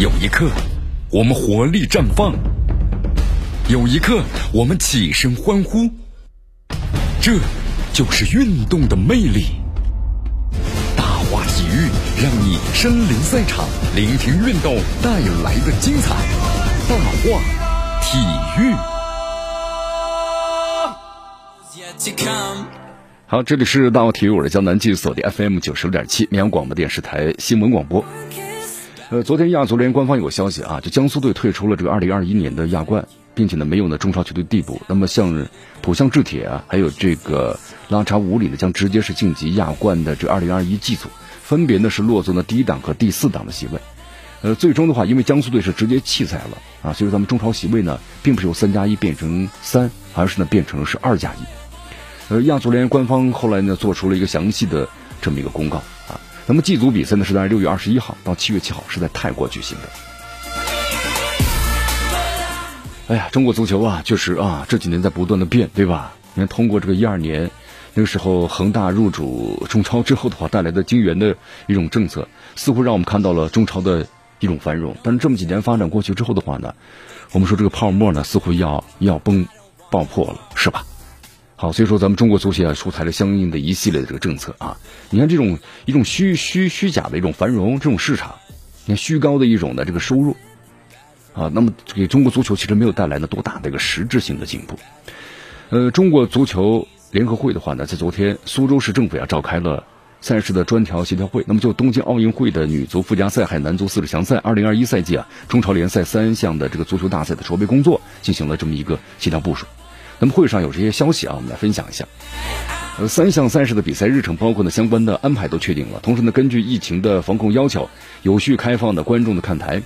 有一刻，我们活力绽放；有一刻，我们起身欢呼。这就是运动的魅力。大话体育，让你身临赛场，聆听运动带来的精彩。大话体育。好，这里是大话体育，我是江南，继续锁定 FM 九十六点七绵阳广播电视台新闻广播。呃，昨天亚足联官方有个消息啊，就江苏队退出了这个二零二一年的亚冠，并且呢没有呢中超球队递补。那么像浦项制铁啊，还有这个拉查五里呢，将直接是晋级亚冠的这二零二一季组，分别呢是落座呢第一档和第四档的席位。呃，最终的话，因为江苏队是直接弃赛了啊，所以咱们中超席位呢，并不是由三加一变成三，而是呢变成是二加一。呃，亚足联官方后来呢做出了一个详细的这么一个公告啊。那么 G 组比赛呢是在六月二十一号到七月七号是在泰国举行的。哎呀，中国足球啊，确实啊，这几年在不断的变，对吧？你看，通过这个一二年那个时候恒大入主中超之后的话带来的金元的一种政策，似乎让我们看到了中超的一种繁荣。但是这么几年发展过去之后的话呢，我们说这个泡沫呢似乎要要崩爆破了，是吧？好，所以说咱们中国足协啊出台了相应的一系列的这个政策啊。你看这种一种虚虚虚假的一种繁荣，这种市场，你看虚高的一种的这个收入啊，那么给中国足球其实没有带来呢多大的一个实质性的进步。呃，中国足球联合会的话呢，在昨天苏州市政府啊召开了赛事的专条协调会，那么就东京奥运会的女足附加赛还有男足四十强赛二零二一赛季啊中超联赛三项的这个足球大赛的筹备工作进行了这么一个协调部署。那么会上有这些消息啊，我们来分享一下。呃，三项赛事的比赛日程，包括呢相关的安排都确定了。同时呢，根据疫情的防控要求，有序开放的观众的看台。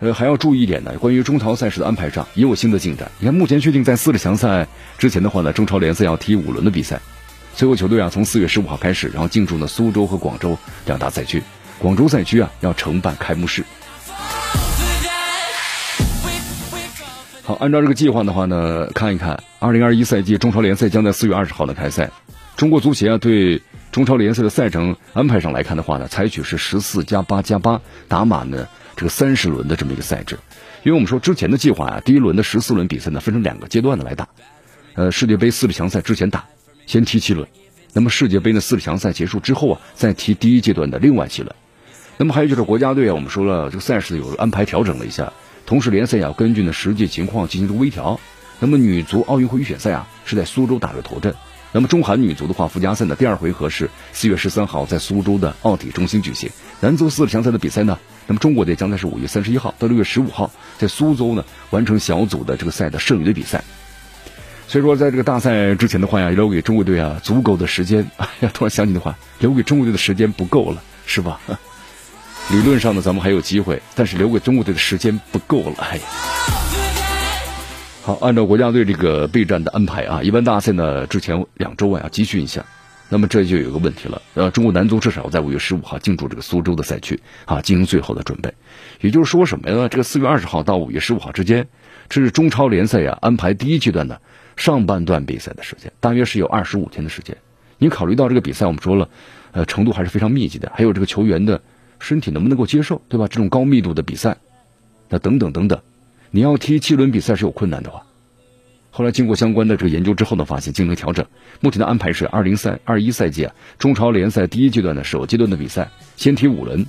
呃，还要注意一点呢，关于中超赛事的安排上也有新的进展。你看，目前确定在四十强赛之前的话呢，中超联赛要踢五轮的比赛。最后球队啊，从四月十五号开始，然后进驻呢苏州和广州两大赛区。广州赛区啊，要承办开幕式。按照这个计划的话呢，看一看，二零二一赛季中超联赛将在四月二十号呢开赛。中国足协啊，对中超联赛的赛程安排上来看的话呢，采取是十四加八加八打满呢这个三十轮的这么一个赛制。因为我们说之前的计划啊，第一轮的十四轮比赛呢分成两个阶段的来打。呃，世界杯四十强赛之前打，先踢七轮。那么世界杯的四十强赛结束之后啊，再踢第一阶段的另外七轮。那么还有就是国家队啊，我们说了这个赛事有安排调整了一下。同时，联赛要根据呢实际情况进行这个微调。那么，女足奥运会预选赛啊是在苏州打的头阵。那么，中韩女足的话，附加赛的第二回合是四月十三号在苏州的奥体中心举行。男足四强赛的比赛呢，那么中国队将在是五月三十一号到六月十五号在苏州呢完成小组的这个赛的剩余的比赛。所以说，在这个大赛之前的话呀，留给中国队啊足够的时间。哎呀，突然想起的话，留给中国队的时间不够了，是吧？理论上呢，咱们还有机会，但是留给中国队的时间不够了。好，按照国家队这个备战的安排啊，一般大赛呢之前两周啊要集训一下。那么这就有个问题了，呃，中国男足至少在五月十五号进驻这个苏州的赛区啊，进行最后的准备。也就是说什么呀？这个四月二十号到五月十五号之间，这是中超联赛呀安排第一阶段的上半段比赛的时间，大约是有二十五天的时间。你考虑到这个比赛，我们说了，呃，程度还是非常密集的，还有这个球员的。身体能不能够接受，对吧？这种高密度的比赛，那等等等等，你要踢七轮比赛是有困难的话。后来经过相关的这个研究之后呢，发现进行调整。目前的安排是二零赛二一赛季啊，中超联赛第一阶段的首阶段的比赛先踢五轮，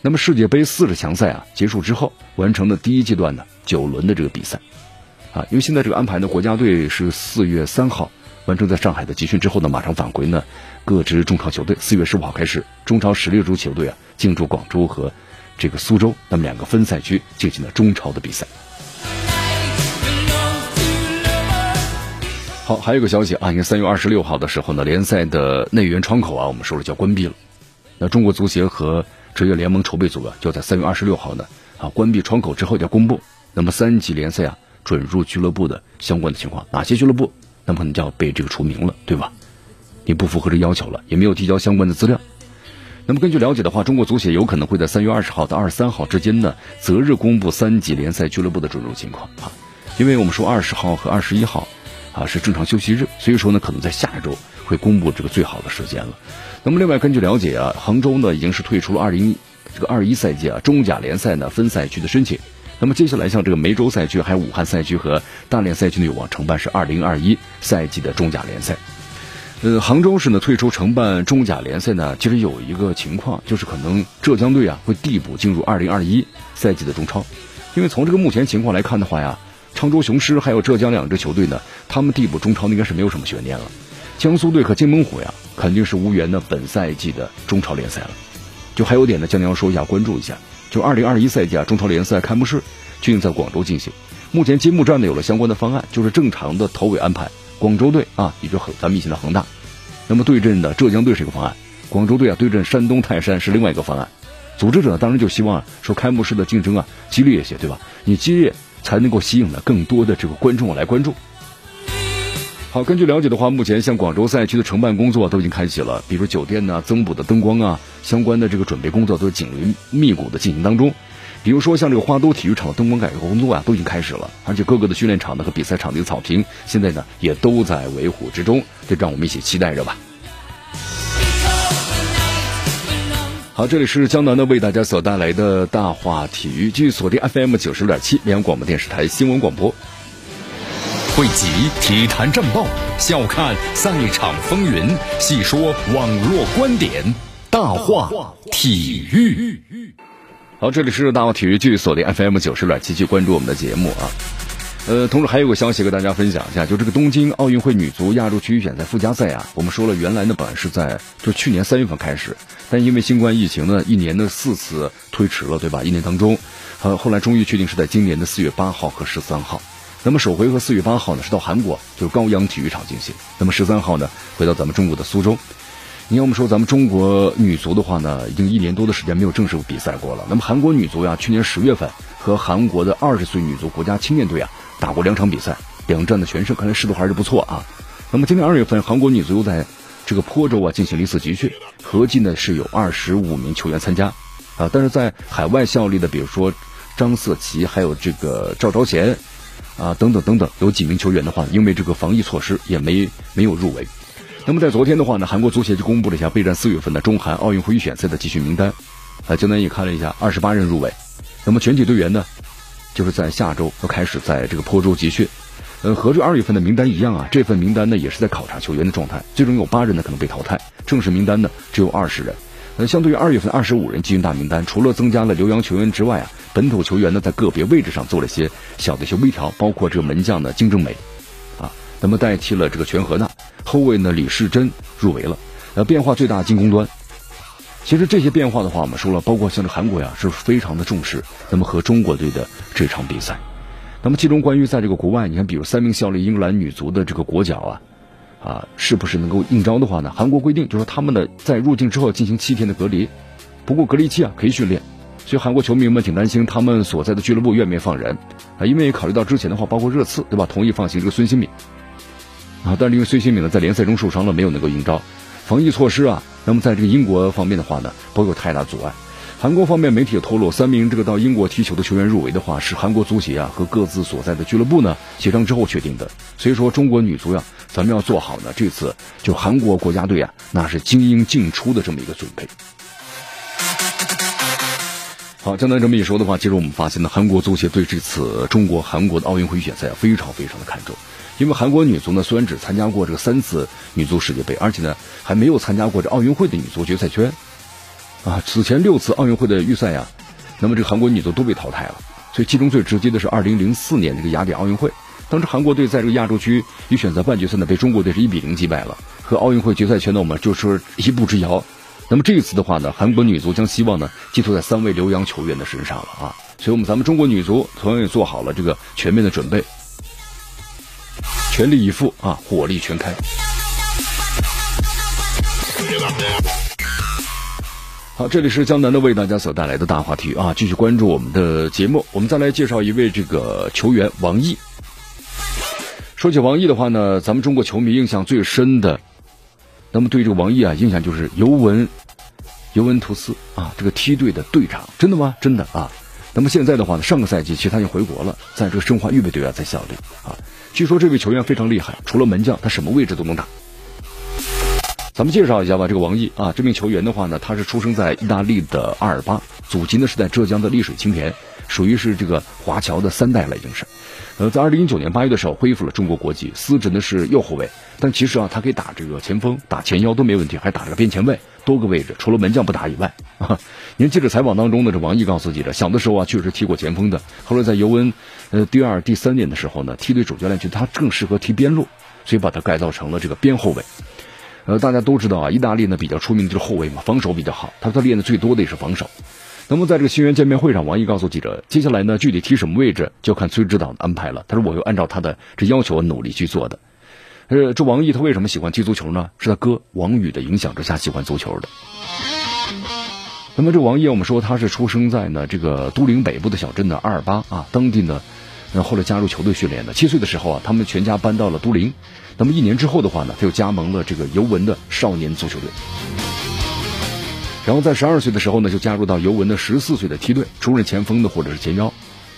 那么世界杯四十强赛啊结束之后，完成的第一阶段的九轮的这个比赛，啊，因为现在这个安排呢，国家队是四月三号完成在上海的集训之后呢，马上返回呢。各支中超球队四月十五号开始，中超十六支球队啊进驻广州和这个苏州，那么两个分赛区进行了中超的比赛。好，还有个消息啊，因为三月二十六号的时候呢，联赛的内援窗口啊，我们说了叫关闭了。那中国足协和职业联盟筹备组啊，就在三月二十六号呢啊关闭窗口之后要公布，那么三级联赛啊准入俱乐部的相关的情况，哪些俱乐部那么可能就要被这个除名了，对吧？你不符合这要求了，也没有提交相关的资料。那么根据了解的话，中国足协有可能会在三月二十号到二十三号之间呢，择日公布三级联赛俱乐部的准入情况啊。因为我们说二十号和二十一号啊是正常休息日，所以说呢，可能在下一周会公布这个最好的时间了。那么另外根据了解啊，杭州呢已经是退出了二零这个二一赛季啊中甲联赛呢分赛区的申请。那么接下来像这个梅州赛区、还有武汉赛区和大连赛区呢有望承办是二零二一赛季的中甲联赛。呃，杭州市呢退出承办中甲联赛呢，其实有一个情况，就是可能浙江队啊会递补进入二零二一赛季的中超，因为从这个目前情况来看的话呀，常州雄狮还有浙江两支球队呢，他们递补中超应该是没有什么悬念了。江苏队和金门虎呀，肯定是无缘的本赛季的中超联赛了。就还有点呢，将要说一下，关注一下，就二零二一赛季啊中超联赛开幕式就定在广州进行，目前揭幕战呢有了相关的方案，就是正常的头尾安排。广州队啊，也就恒咱们以前的恒大，那么对阵的浙江队是一个方案，广州队啊对阵山东泰山是另外一个方案。组织者当然就希望说开幕式的竞争啊激烈一些，对吧？你激烈才能够吸引呢更多的这个观众来关注。好，根据了解的话，目前像广州赛区的承办工作都已经开启了，比如酒店呢、增补的灯光啊，相关的这个准备工作都紧锣密鼓的进行当中。比如说像这个花都体育场的灯光改革工作啊，都已经开始了，而且各个的训练场呢和比赛场地的草坪，现在呢也都在维护之中，这让我们一起期待着吧。好，这里是江南的为大家所带来的大话体育，继续锁定 FM 九十六点七绵阳广播电视台新闻广播，汇集体坛战报，笑看赛场风云，细说网络观点，大话体育。好，这里是大话体育，继续锁定 FM 九十点七，继续关注我们的节目啊。呃，同时还有个消息跟大家分享一下，就这个东京奥运会女足亚洲区预选赛附加赛啊，我们说了，原来呢本来是在就去年三月份开始，但因为新冠疫情呢，一年的四次推迟了，对吧？一年当中，呃，后来终于确定是在今年的四月八号和十三号。那么首回合四月八号呢是到韩国，就是高阳体育场进行。那么十三号呢回到咱们中国的苏州。你要么说咱们中国女足的话呢，已经一年多的时间没有正式比赛过了。那么韩国女足呀，去年十月份和韩国的二十岁女足国家青年队啊打过两场比赛，两战的全胜，看来势头还是不错啊。那么今年二月份，韩国女足又在这个坡州啊进行了一次集训，合计呢是有二十五名球员参加啊。但是在海外效力的，比如说张色琪，还有这个赵昭贤啊等等等等，有几名球员的话，因为这个防疫措施也没没有入围。那么在昨天的话呢，韩国足协就公布了一下备战四月份的中韩奥运会预选赛的集训名单。啊，江南也看了一下，二十八人入围。那么全体队员呢，就是在下周要开始在这个坡州集训。呃，和这二月份的名单一样啊，这份名单呢也是在考察球员的状态，最终有八人呢可能被淘汰。正式名单呢只有二十人。那，相对于二月份二十五人集训大名单，除了增加了留洋球员之外啊，本土球员呢在个别位置上做了一些小的一些微调，包括这个门将呢金正美。啊那么代替了这个全和纳后卫呢？李世珍入围了。呃，变化最大进攻端。其实这些变化的话，我们说了，包括像这韩国呀，是非常的重视。那么和中国队的这场比赛，那么其中关于在这个国外，你看，比如三名效力英格兰女足的这个国脚啊，啊，是不是能够应招的话呢？韩国规定就是他们的在入境之后进行七天的隔离，不过隔离期啊可以训练。所以韩国球迷们挺担心他们所在的俱乐部愿不愿意放人啊？因为考虑到之前的话，包括热刺对吧，同意放行这个孙兴敏。啊，但是因为孙兴敏呢在联赛中受伤了，没有能够应招。防疫措施啊，那么在这个英国方面的话呢，不会有太大阻碍。韩国方面媒体也透露，三名这个到英国踢球的球员入围的话，是韩国足协啊和各自所在的俱乐部呢协商之后确定的。所以说，中国女足呀，咱们要做好呢这次就韩国国家队啊，那是精英进出的这么一个准备。好，江南这么一说的话，其实我们发现呢，韩国足协对这次中国韩国的奥运会预选赛非常非常的看重。因为韩国女足呢，虽然只参加过这个三次女足世界杯，而且呢还没有参加过这奥运会的女足决赛圈，啊，此前六次奥运会的预赛呀，那么这个韩国女足都被淘汰了。所以其中最直接的是二零零四年这个雅典奥运会，当时韩国队在这个亚洲区预选择半决赛呢被中国队是一比零击败了，和奥运会决赛圈呢我们就是一步之遥。那么这一次的话呢，韩国女足将希望呢寄托在三位留洋球员的身上了啊，所以我们咱们中国女足同样也做好了这个全面的准备。全力以赴啊，火力全开。好，这里是江南的为大家所带来的大话题啊，继续关注我们的节目。我们再来介绍一位这个球员王毅。说起王毅的话呢，咱们中国球迷印象最深的，那么对这个王毅啊，印象就是尤文尤文图斯啊，这个梯队的队长，真的吗？真的啊。那么现在的话呢，上个赛季其实他已经回国了，在这个申花预备队啊在效力啊。据说这位球员非常厉害，除了门将，他什么位置都能打。咱们介绍一下吧，这个王毅啊，这名球员的话呢，他是出生在意大利的阿尔巴，祖籍呢是在浙江的丽水青田，属于是这个华侨的三代了，已经是。呃，在二零一九年八月的时候恢复了中国国籍，司职的是右后卫，但其实啊，他可以打这个前锋、打前腰都没问题，还打这个边前卫，多个位置，除了门将不打以外。啊，您记者采访当中呢，这王毅告诉记者，小的时候啊，确实踢过前锋的，后来在尤文呃第二、第三年的时候呢，梯队主教练觉得他更适合踢边路，所以把他改造成了这个边后卫。呃，大家都知道啊，意大利呢比较出名的就是后卫嘛，防守比较好。他他练的最多的也是防守。那么在这个新员见面会上，王毅告诉记者，接下来呢，具体踢什么位置就看崔指导的安排了。他说我会按照他的这要求努力去做的。呃，这王毅他为什么喜欢踢足球呢？是他哥王宇的影响之下喜欢足球的。那么这王毅，我们说他是出生在呢这个都灵北部的小镇的阿尔巴啊，当地呢，那后来加入球队训练的。七岁的时候啊，他们全家搬到了都灵。那么一年之后的话呢，他又加盟了这个尤文的少年足球队，然后在十二岁的时候呢，就加入到尤文的十四岁的梯队，出任前锋的或者是前腰，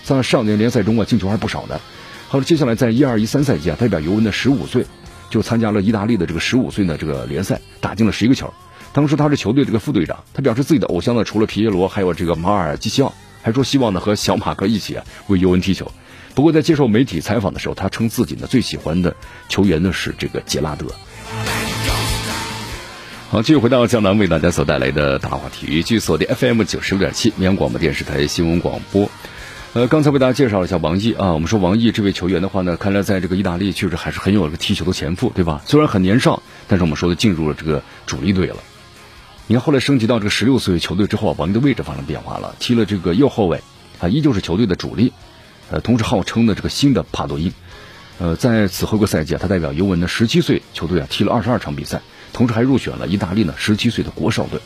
在少年联赛中啊进球还是不少的。好了，接下来在一二一三赛季啊，代表尤文的十五岁就参加了意大利的这个十五岁的这个联赛，打进了十一个球。当时他是球队这个副队长，他表示自己的偶像呢，除了皮耶罗，还有这个马尔基西奥，还说希望呢和小马哥一起啊为尤文踢球。不过在接受媒体采访的时候，他称自己呢最喜欢的球员呢是这个杰拉德。好，继续回到江南为大家所带来的大话体育，继续锁定 FM 九十六点七绵阳广播电视台新闻广播。呃，刚才为大家介绍了一下王毅啊，我们说王毅这位球员的话呢，看来在这个意大利确实还是很有这个踢球的前赋，对吧？虽然很年少，但是我们说的进入了这个主力队了。你看后来升级到这个十六岁球队之后啊，王毅的位置发生变化了，踢了这个右后卫啊，依旧是球队的主力。呃，同时号称的这个新的帕多因，呃，在此后个赛季啊，他代表尤文的十七岁球队啊踢了二十二场比赛，同时还入选了意大利呢十七岁的国少队。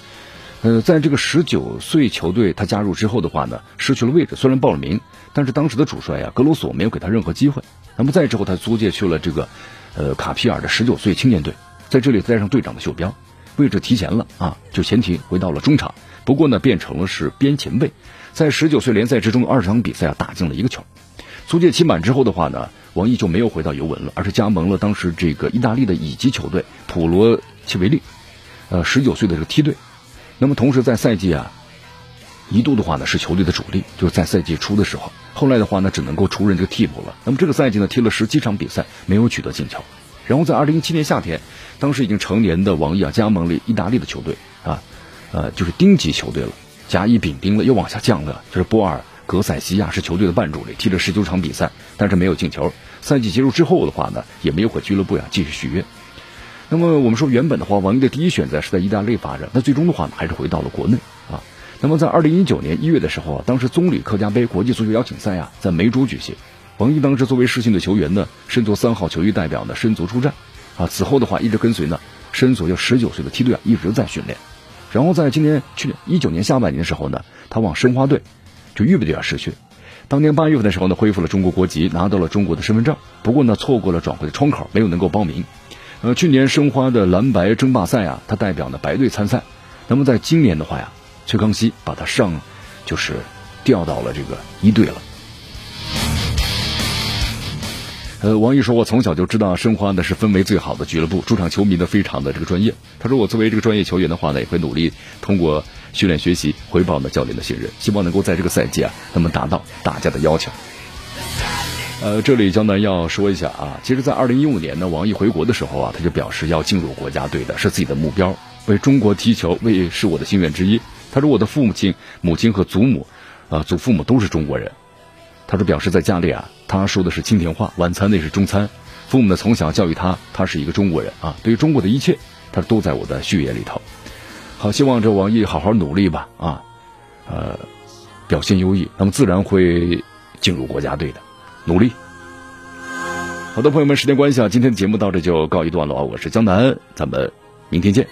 呃，在这个十九岁球队他加入之后的话呢，失去了位置，虽然报了名，但是当时的主帅啊格罗索没有给他任何机会。那么再之后，他租借去了这个呃卡皮尔的十九岁青年队，在这里带上队长的袖标，位置提前了啊，就前提回到了中场，不过呢变成了是边前卫。在十九岁联赛之中，二十场比赛啊打进了一个球。租借期满之后的话呢，王毅就没有回到尤文了，而是加盟了当时这个意大利的乙级球队普罗切维利，呃，十九岁的这个梯队。那么同时在赛季啊，一度的话呢是球队的主力，就是在赛季初的时候。后来的话呢，只能够出任这个替补了。那么这个赛季呢，踢了十七场比赛，没有取得进球。然后在二零一七年夏天，当时已经成年的王毅啊，加盟了意大利的球队啊，呃，就是丁级球队了。甲乙丙丁了，又往下降了。就是波尔格塞西亚是球队的半主力，踢了十九场比赛，但是没有进球。赛季结束之后的话呢，也没有和俱乐部呀继续续约。那么我们说，原本的话，王毅的第一选择是在意大利发展，那最终的话呢，还是回到了国内啊。那么在二零一九年一月的时候啊，当时棕榈客家杯国际足球邀请赛啊，在梅州举行。王毅当时作为世信的球员呢，身着三号球衣代表呢，身足出战啊。此后的话，一直跟随呢，申足就十九岁的梯队啊，一直在训练。然后在今年去年一九年下半年的时候呢，他往申花队就预备队啊试训。当年八月份的时候呢，恢复了中国国籍，拿到了中国的身份证。不过呢，错过了转会的窗口，没有能够报名。呃，去年申花的蓝白争霸赛啊，他代表呢白队参赛。那么在今年的话呀，崔康熙把他上就是调到了这个一队了。呃，王毅说：“我从小就知道申花呢是氛围最好的俱乐部，主场球迷呢非常的这个专业。他说我作为这个专业球员的话呢，也会努力通过训练学习回报呢教练的信任，希望能够在这个赛季啊，那么达到大家的要求。”呃，这里江南要说一下啊，其实，在二零一五年呢，王毅回国的时候啊，他就表示要进入国家队的是自己的目标，为中国踢球，为是我的心愿之一。他说我的父母亲、母亲和祖母，啊，祖父母都是中国人。他说表示在家里啊。他说的是青田话，晚餐那是中餐。父母呢从小教育他，他是一个中国人啊。对于中国的一切，他都在我的血液里头。好，希望这王毅好好努力吧啊，呃，表现优异，那么自然会进入国家队的，努力。好的，朋友们，时间关系啊，今天的节目到这就告一段落啊。我是江南，咱们明天见。